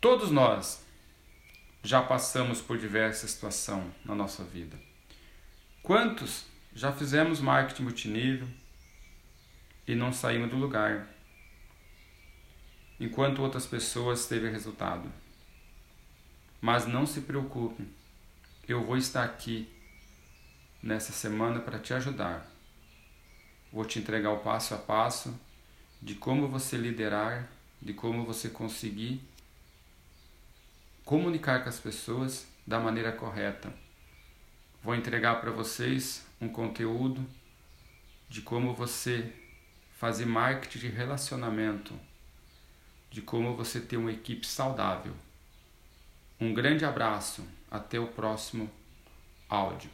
Todos nós já passamos por diversas situações na nossa vida. Quantos já fizemos marketing multinível e não saímos do lugar, enquanto outras pessoas teve resultado? Mas não se preocupe, eu vou estar aqui nessa semana para te ajudar. Vou te entregar o passo a passo de como você liderar, de como você conseguir comunicar com as pessoas da maneira correta. Vou entregar para vocês um conteúdo de como você fazer marketing de relacionamento, de como você ter uma equipe saudável. Um grande abraço, até o próximo áudio.